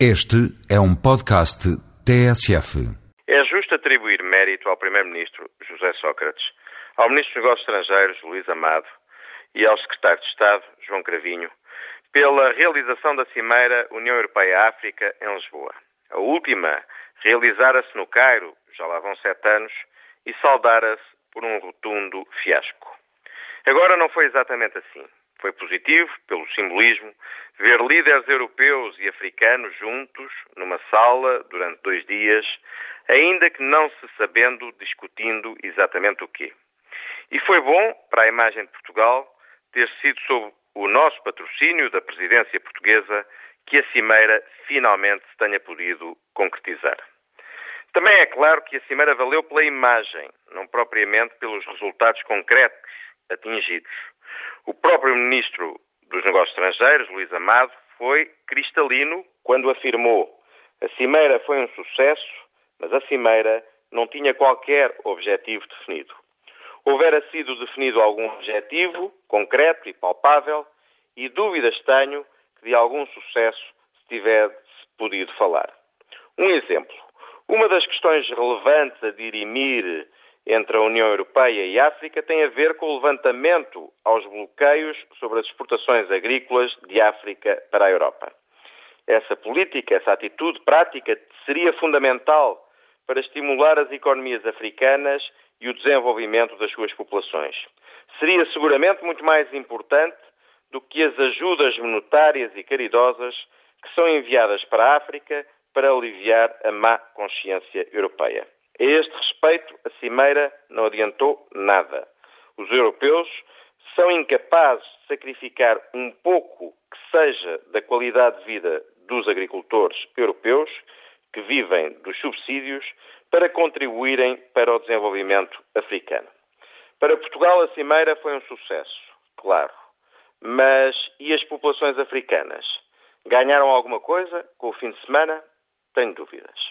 Este é um podcast TSF. É justo atribuir mérito ao Primeiro-Ministro José Sócrates, ao Ministro dos Negócios Estrangeiros Luís Amado e ao Secretário de Estado João Cravinho pela realização da Cimeira União Europeia-África em Lisboa. A última realizara-se no Cairo, já lá vão sete anos, e saldara-se por um rotundo fiasco. Agora não foi exatamente assim. Foi positivo, pelo simbolismo, ver líderes europeus e africanos juntos numa sala durante dois dias, ainda que não se sabendo, discutindo exatamente o quê. E foi bom para a imagem de Portugal ter sido sob o nosso patrocínio da presidência portuguesa que a cimeira finalmente se tenha podido concretizar. Também é claro que a cimeira valeu pela imagem, não propriamente pelos resultados concretos atingidos. O próprio Ministro dos Negócios Estrangeiros, Luís Amado, foi cristalino quando afirmou a cimeira foi um sucesso, mas a cimeira não tinha qualquer objetivo definido. Houvera sido definido algum objetivo concreto e palpável e dúvidas tenho que de algum sucesso se tivesse podido falar. Um exemplo. Uma das questões relevantes a dirimir entre a União Europeia e a África tem a ver com o levantamento aos bloqueios sobre as exportações agrícolas de África para a Europa. Essa política, essa atitude prática seria fundamental para estimular as economias africanas e o desenvolvimento das suas populações. Seria seguramente muito mais importante do que as ajudas monetárias e caridosas que são enviadas para a África para aliviar a má consciência europeia. A este respeito, a Cimeira não adiantou nada. Os europeus são incapazes de sacrificar um pouco que seja da qualidade de vida dos agricultores europeus que vivem dos subsídios para contribuírem para o desenvolvimento africano. Para Portugal, a Cimeira foi um sucesso, claro. Mas e as populações africanas? Ganharam alguma coisa com o fim de semana? Tenho dúvidas.